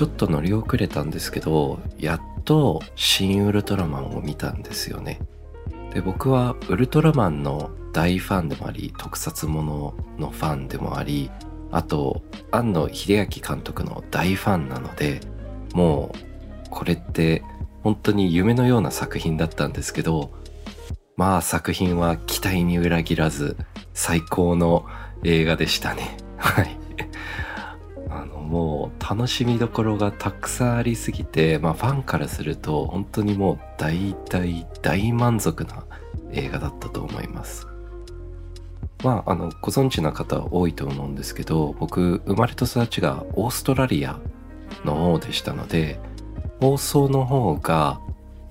ちょっと乗り遅れたんですけどやっと「新ウルトラマン」を見たんですよね。で僕はウルトラマンの大ファンでもあり特撮もののファンでもありあと庵野秀明監督の大ファンなのでもうこれって本当に夢のような作品だったんですけどまあ作品は期待に裏切らず最高の映画でしたね。はい。楽しみどころがたくさんありすぎてまあファンからすると本当にもう大大大満足な映画だったと思います。まああのご存知な方多いと思うんですけど僕生まれと育ちがオーストラリアの方でしたので放送の方が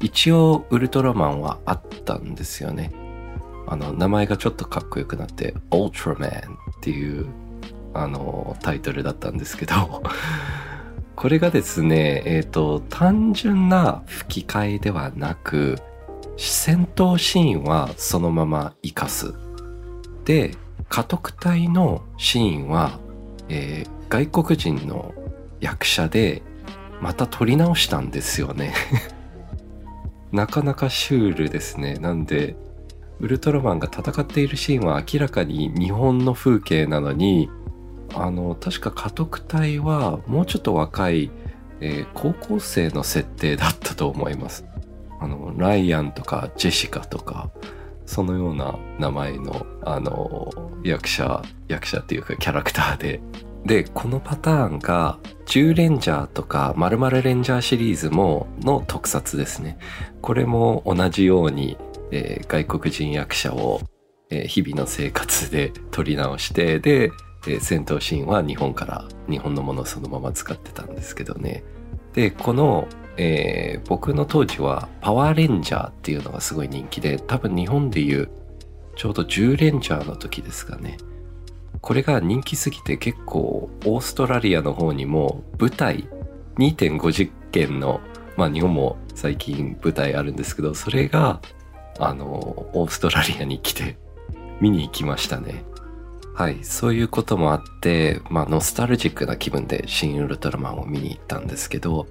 一応ウルトラマンはあったんですよね。あの名前がちょっとかっこよくなって「オルトラマン」っていうあのタイトルだったんですけど これがですねえっ、ー、と単純な吹き替えではなく戦闘シーンはそのまま生かす。で家督隊のシーンは、えー、外国人の役者でまた撮り直したんですよね。なかなかシュールですね。なんでウルトラマンが戦っているシーンは明らかに日本の風景なのにあの確か家督隊はもうちょっと若い、えー、高校生の設定だったと思います。あのライアンとかジェシカとかそのような名前のあの役者役者っていうかキャラクターで。でこのパターンが10レンジャーとか〇〇レンジャーシリーズもの特撮ですね。これも同じように、えー、外国人役者を、えー、日々の生活で撮り直してでえ戦闘シーンは日本から日本のものをそのまま使ってたんですけどね。でこの、えー、僕の当時はパワーレンジャーっていうのがすごい人気で多分日本でいうちょうど10レンジャーの時ですかね。これが人気すぎて結構オーストラリアの方にも舞台2.5実験のまあ日本も最近舞台あるんですけどそれがあのオーストラリアに来て見に行きましたね。はい、そういうこともあって、まあ、ノスタルジックな気分で新ウルトラマンを見に行ったんですけど、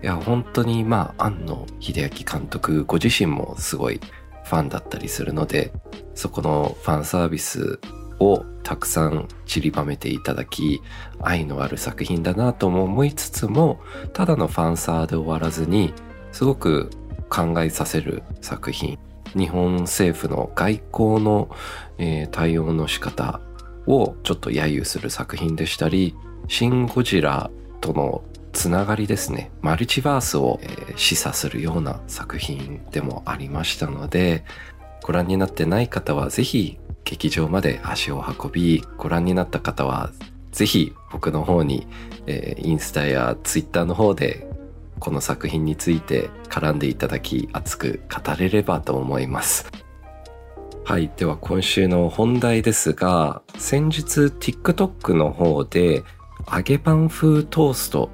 いや、本当に、まあ、庵野秀明監督ご自身もすごいファンだったりするので、そこのファンサービスをたくさん散りばめていただき、愛のある作品だなとも思いつつも、ただのファンサーで終わらずに、すごく考えさせる作品。日本政府の外交の、えー、対応の仕方をちょっと揶揄する作品でしたり、シン・ゴジラとのつながりですね、マルチバースを、えー、示唆するような作品でもありましたので、ご覧になってない方はぜひ劇場まで足を運び、ご覧になった方はぜひ僕の方に、えー、インスタやツイッターの方でこの作品について絡んでいただき熱く語れればと思います。はい。では今週の本題ですが、先日 TikTok の方で揚げパン風トースト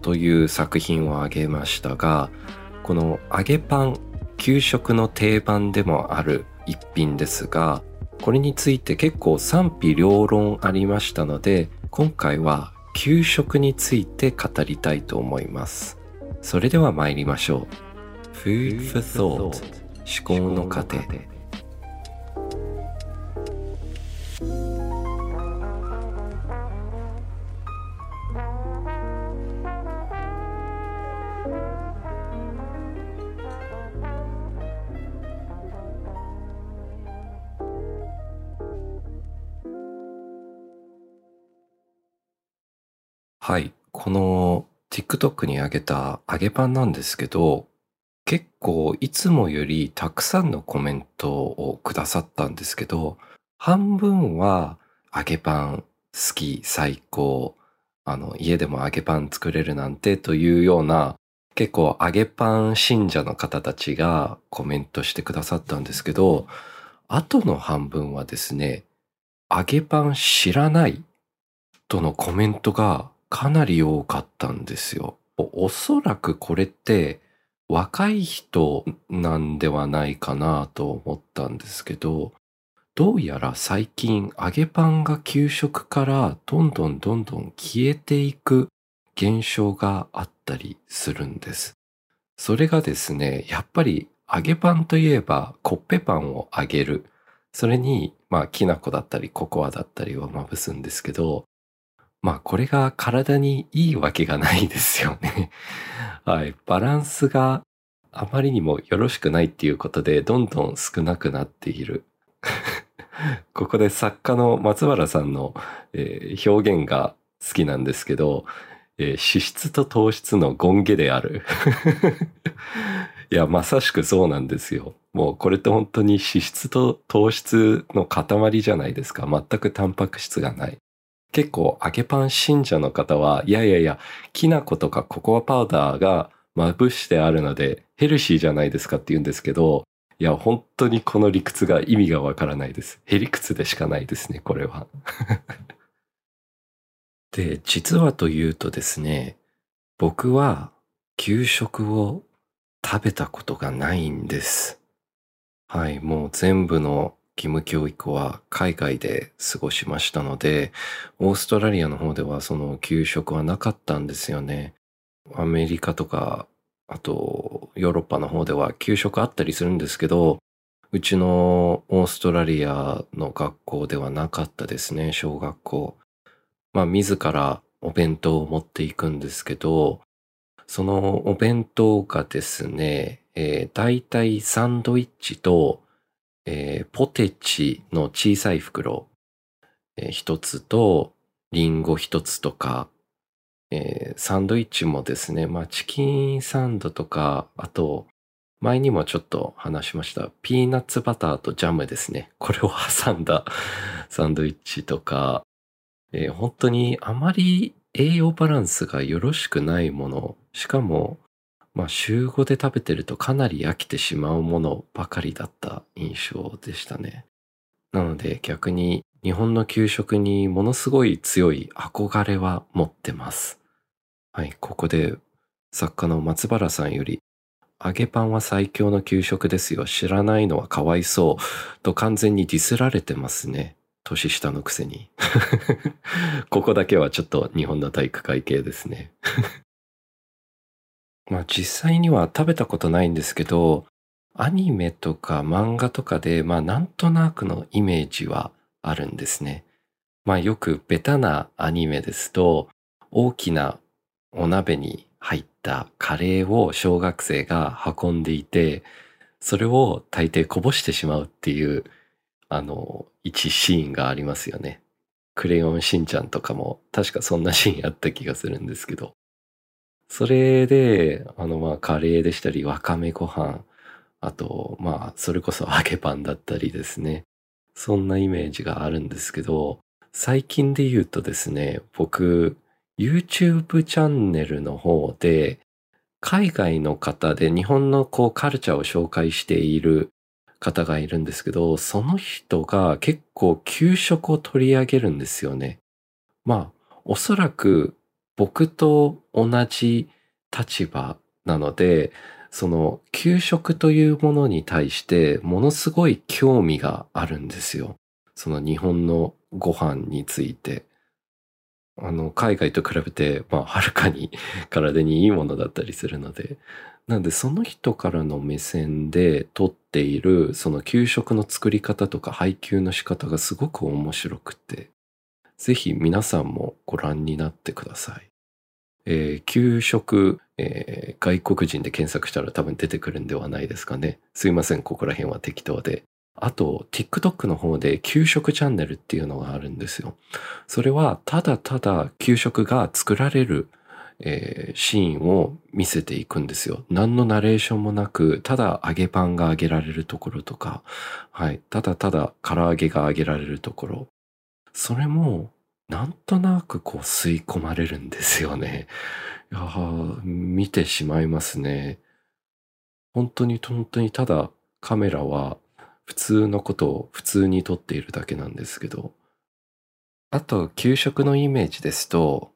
という作品をあげましたが、この揚げパン、給食の定番でもある一品ですが、これについて結構賛否両論ありましたので、今回は給食について語りたいと思います。それでは参りましょう。Food for Thought 思考の過程はい。この TikTok に上げた揚げパンなんですけど、結構いつもよりたくさんのコメントをくださったんですけど、半分は揚げパン好き最高、あの家でも揚げパン作れるなんてというような結構揚げパン信者の方たちがコメントしてくださったんですけど、あとの半分はですね、揚げパン知らないとのコメントがかなり多かったんですよ。おそらくこれって若い人なんではないかなと思ったんですけど、どうやら最近揚げパンが給食からどんどんどんどん消えていく現象があったりするんです。それがですね、やっぱり揚げパンといえばコッペパンを揚げる。それに、まあ、きな粉だったりココアだったりをまぶすんですけど、まあ、これが体にいいわけがないですよね。はい。バランスがあまりにもよろしくないっていうことで、どんどん少なくなっている。ここで作家の松原さんの、えー、表現が好きなんですけど、えー、脂質と糖質の権下である。いや、まさしくそうなんですよ。もうこれって本当に脂質と糖質の塊じゃないですか。全くタンパク質がない。結構揚げパン信者の方は、いやいやいや、きな粉とかココアパウダーがまぶしてあるのでヘルシーじゃないですかって言うんですけど、いや、本当にこの理屈が意味がわからないです。へりくつでしかないですね、これは。で、実はというとですね、僕は給食を食べたことがないんです。はい、もう全部の義務教育は海外で過ごしましたので、オーストラリアの方ではその給食はなかったんですよね。アメリカとか、あとヨーロッパの方では給食あったりするんですけど、うちのオーストラリアの学校ではなかったですね、小学校。まあ自らお弁当を持っていくんですけど、そのお弁当がですね、えー、大体サンドイッチと、えー、ポテチの小さい袋、えー、一つと、リンゴ一つとか、えー、サンドイッチもですね、まあチキンサンドとか、あと、前にもちょっと話しました、ピーナッツバターとジャムですね。これを挟んだ サンドイッチとか、えー、本当にあまり栄養バランスがよろしくないもの、しかも、まあ、週5で食べてるとかなり飽きてしまうものばかりだった印象でしたね。なので逆に日本の給食にものすごい強い憧れは持ってます。はい、ここで作家の松原さんより揚げパンは最強の給食ですよ。知らないのはかわいそう。と完全にディスられてますね。年下のくせに。ここだけはちょっと日本の体育会系ですね。まあ実際には食べたことないんですけど、アニメとか漫画とかで、まあなんとなくのイメージはあるんですね。まあよくベタなアニメですと、大きなお鍋に入ったカレーを小学生が運んでいて、それを大抵こぼしてしまうっていうあの、一シーンがありますよね。クレヨンしんちゃんとかも確かそんなシーンあった気がするんですけど。それで、あのまあカレーでしたり、わかめご飯、あとまあそれこそ 揚げパンだったりですね。そんなイメージがあるんですけど、最近で言うとですね、僕、YouTube チャンネルの方で、海外の方で日本のこうカルチャーを紹介している方がいるんですけど、その人が結構給食を取り上げるんですよね。まあ、おそらく僕と同じ立場なので、その給食というものに対してものすごい興味があるんですよ。その日本のご飯について。あの、海外と比べて、まあ、はるかに 体にいいものだったりするので、なんでその人からの目線で撮っているその給食の作り方とか配給の仕方がすごく面白くて、ぜひ皆さんもご覧になってください。えー、給食、えー、外国人で検索したら多分出てくるんではないですかね。すいません、ここら辺は適当で。あと、TikTok の方で給食チャンネルっていうのがあるんですよ。それはただただ給食が作られるえー、シーンを見せていくんですよ。何のナレーションもなく、ただ揚げパンが揚げられるところとか、はい、ただただ唐揚げが揚げられるところ。それも、なんとなくこう吸い込まれるんですよね。いや見てしまいますね。本当に本当にただカメラは普通のことを普通に撮っているだけなんですけど。あと、給食のイメージですと、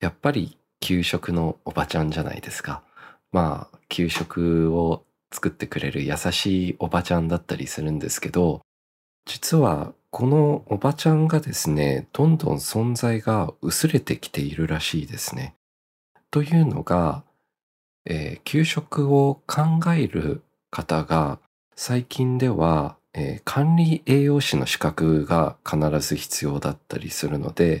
やっぱり給食のおばちゃんじゃないですか。まあ、給食を作ってくれる優しいおばちゃんだったりするんですけど、実はこのおばちゃんがですね、どんどん存在が薄れてきているらしいですね。というのが、えー、給食を考える方が最近では、えー、管理栄養士の資格が必ず必要だったりするので、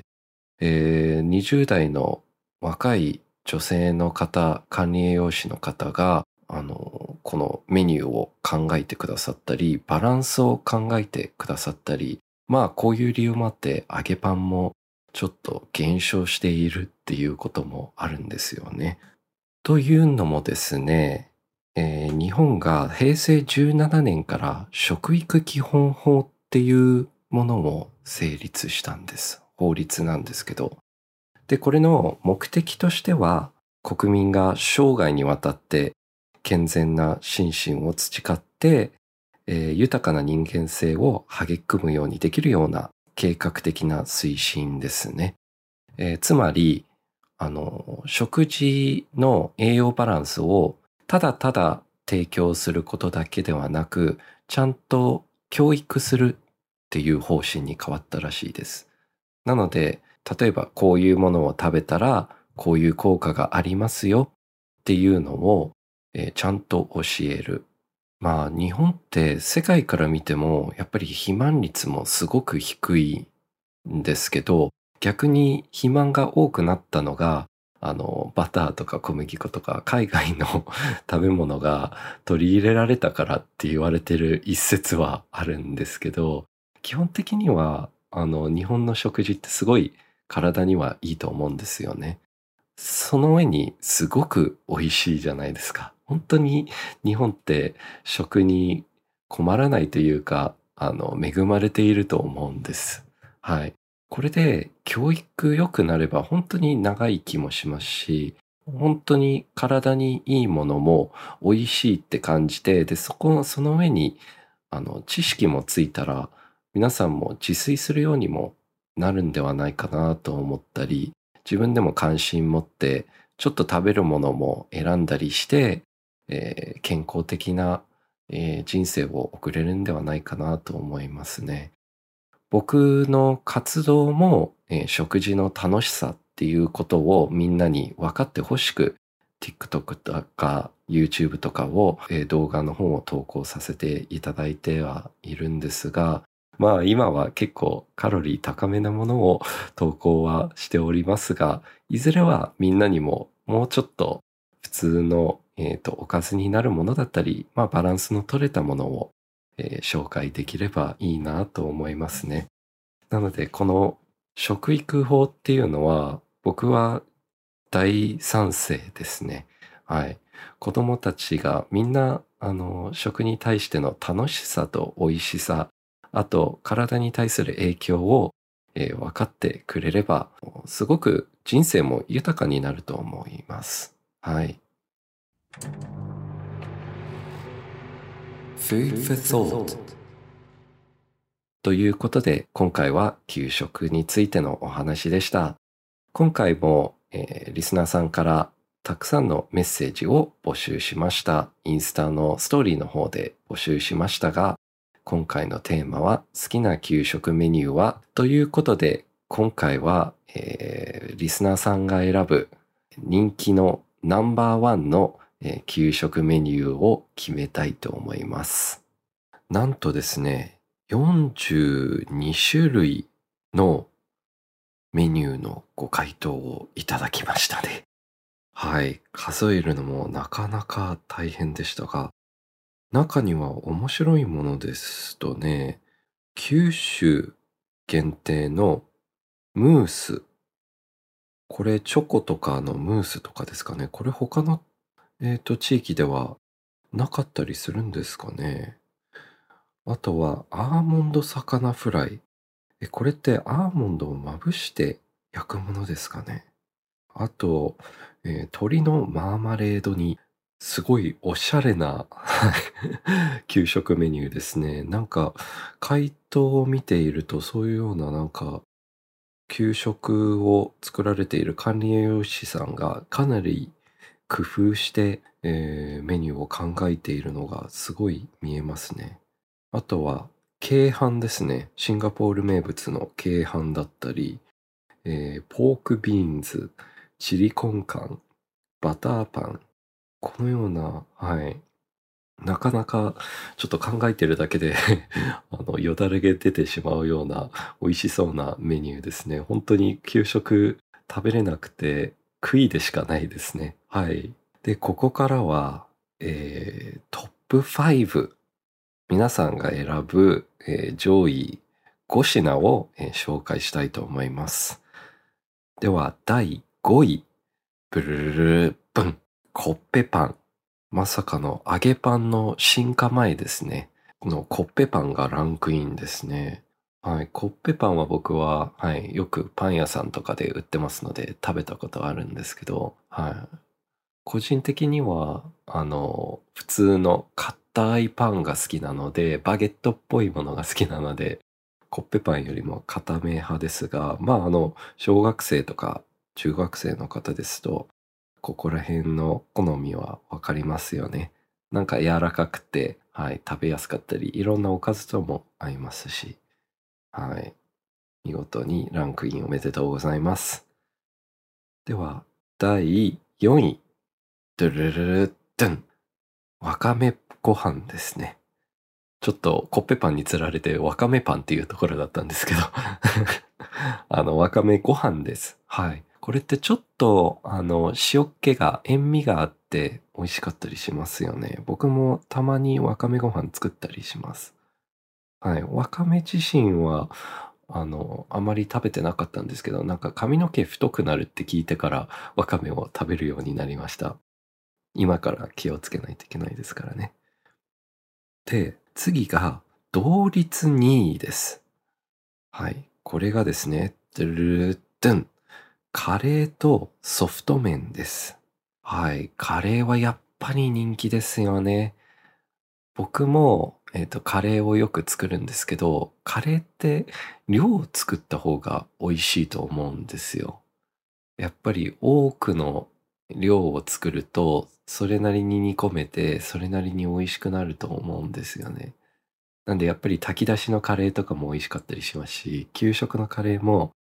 えー、20代の若い女性の方、管理栄養士の方が、あの、このメニューを考えてくださったり、バランスを考えてくださったり、まあこういう理由もあって揚げパンもちょっと減少しているっていうこともあるんですよね。というのもですね、えー、日本が平成17年から食育基本法っていうものを成立したんです。法律なんですけど。で、これの目的としては、国民が生涯にわたって健全な心身を培って、えー、豊かな人間性を育むようにできるような計画的な推進ですね。えー、つまり、あの、食事の栄養バランスをただただ提供することだけではなく、ちゃんと教育するっていう方針に変わったらしいです。なので、例えばこういうものを食べたらこういう効果がありますよっていうのを、えー、ちゃんと教える。まあ日本って世界から見てもやっぱり肥満率もすごく低いんですけど逆に肥満が多くなったのがあのバターとか小麦粉とか海外の 食べ物が取り入れられたからって言われてる一説はあるんですけど基本的にはあの日本の食事ってすごい体にはいいと思うんですよね。その上にすごく美味しいじゃないですか。本当に日本って食に困らないというか、あの、恵まれていると思うんです。はい。これで教育良くなれば本当に長生きもしますし、本当に体にいいものも美味しいって感じて、で、そこの、その上に、あの、知識もついたら、皆さんも自炊するようにもなるんではないかなと思ったり、自分でも関心持って、ちょっと食べるものも選んだりして、えー、健康的な、えー、人生を送れるんではないかなと思いますね。僕の活動も、えー、食事の楽しさっていうことをみんなに分かってほしく TikTok とか YouTube とかを、えー、動画の方を投稿させていただいてはいるんですが、まあ今は結構カロリー高めなものを投稿はしておりますが、いずれはみんなにももうちょっと普通の、えーと、おかずになるものだったり、まあバランスの取れたものを、えー、紹介できればいいなと思いますね。なのでこの食育法っていうのは僕は大賛成ですね。はい。子供たちがみんなあの食に対しての楽しさと美味しさあと体に対する影響を、えー、分かってくれれば、すごく人生も豊かになると思います。はい。Food for Thought ということで、今回は給食についてのお話でした。今回も、えー、リスナーさんからたくさんのメッセージを募集しました。インスタのストーリーの方で募集しましたが、今回のテーマは好きな給食メニューは？ということで今回は、えー、リスナーさんが選ぶ人気のナンバーワンの、給食メニューを決めたいと思います。なんとですね、42種類のメニューのご回答をいただきましたね。はい。数えるのもなかなか大変でしたが、中には面白いものですとね、九州限定のムース。これチョコとかのムースとかですかね。これ他の、えーと、地域ではなかったりするんですかね。あとはアーモンド魚フライ。え、これってアーモンドをまぶして焼くものですかね。あと、えー、鶏のマーマレードにすごいおしゃれな 給食メニューですね。なんか、回答を見ているとそういうようななんか給食を作られている管理栄養士さんがかなり工夫して、えー、メニューを考えているのがすごい見えますね。あとは、軽飯ですね。シンガポール名物の軽飯だったり、えー、ポークビーンズ、チリコンカン、バターパン、このような、はい、なかなかちょっと考えてるだけで あの、よだれが出てしまうような美味しそうなメニューですね。本当に給食食べれなくて悔いでしかないですね。はい。で、ここからは、えー、トップ5。皆さんが選ぶ、えー、上位5品を、えー、紹介したいと思います。では、第5位。ブルルルルブン。コッペパン。まさかの揚げパンの進化前ですね。のコッペパンがランクインですね。はい。コッペパンは僕は、はい。よくパン屋さんとかで売ってますので食べたことあるんですけど、はい。個人的には、あの、普通の硬いパンが好きなので、バゲットっぽいものが好きなので、コッペパンよりも硬め派ですが、まあ、あの、小学生とか中学生の方ですと、ここら辺の好みはわかりますよね。なんか柔らかくて、はい、食べやすかったり、いろんなおかずとも合いますし、はい。見事にランクインおめでとうございます。では、第4位。ドゥルルルドゥン。わかめご飯ですね。ちょっとコッペパンにつられてわかめパンっていうところだったんですけど あの、わかめご飯です。はい。これってちょっと、あの、塩っ気が、塩味があって美味しかったりしますよね。僕もたまにわかめご飯作ったりします。はい。わかめ自身は、あの、あまり食べてなかったんですけど、なんか髪の毛太くなるって聞いてからわかめを食べるようになりました。今から気をつけないといけないですからね。で、次が同率2位です。はい。これがですね、ドゥルドゥン。カレーとソフト麺です。はい。カレーはやっぱり人気ですよね。僕も、えっ、ー、と、カレーをよく作るんですけど、カレーって量を作った方が美味しいと思うんですよ。やっぱり多くの量を作ると、それなりに煮込めて、それなりに美味しくなると思うんですよね。なんでやっぱり炊き出しのカレーとかも美味しかったりしますし、給食のカレーも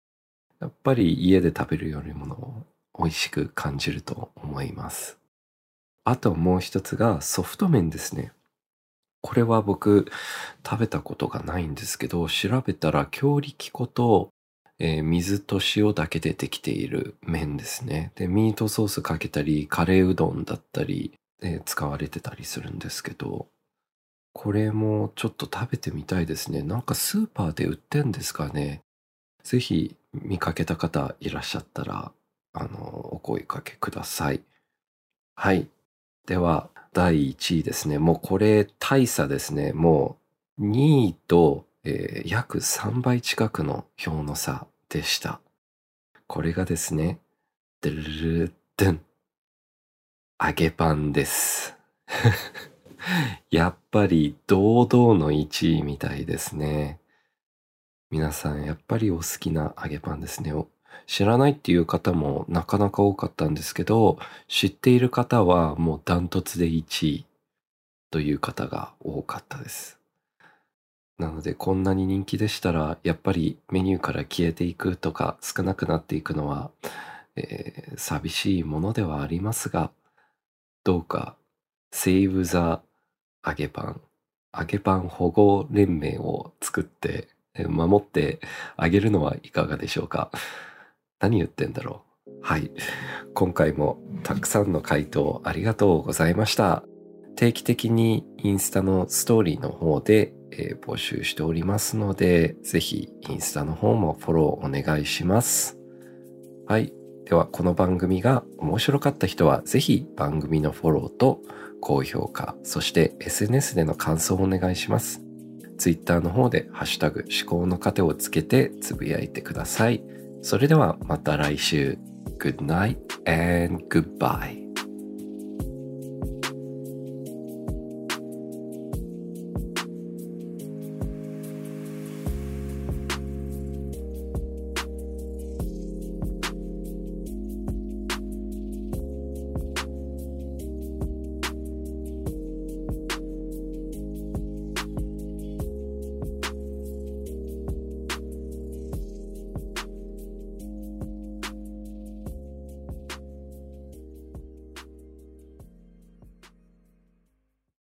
やっぱり家で食べるよりも美味しく感じると思います。あともう一つがソフト麺ですね。これは僕食べたことがないんですけど、調べたら強力粉と、えー、水と塩だけでできている麺ですね。で、ミートソースかけたり、カレーうどんだったり、えー、使われてたりするんですけど、これもちょっと食べてみたいですね。なんかスーパーで売ってんですかね。ぜひ見かけた方いらっしゃったら、あの、お声かけください。はい。では、第1位ですね。もうこれ大差ですね。もう2位と、えー、約3倍近くの票の差でした。これがですね、ドゥルルドゥン。揚げパンです。やっぱり堂々の1位みたいですね。皆さんやっぱりお好きな揚げパンですね。知らないっていう方もなかなか多かったんですけど、知っている方はもうダントツで1位という方が多かったです。なのでこんなに人気でしたら、やっぱりメニューから消えていくとか少なくなっていくのは、えー、寂しいものではありますが、どうかセーブザ揚げパン、揚げパン保護連盟を作って守ってあげるのはいかがでしょうか？何言ってんだろう？はい。今回もたくさんの回答ありがとうございました。定期的にインスタのストーリーの方で、えー、募集しておりますので、ぜひインスタの方もフォローお願いします。はい。ではこの番組が面白かった人はぜひ番組のフォローと高評価、そして SNS での感想をお願いします。Twitter の方でハッシュタグ思考の糧をつけてつぶやいてください。それではまた来週。Good night and goodbye.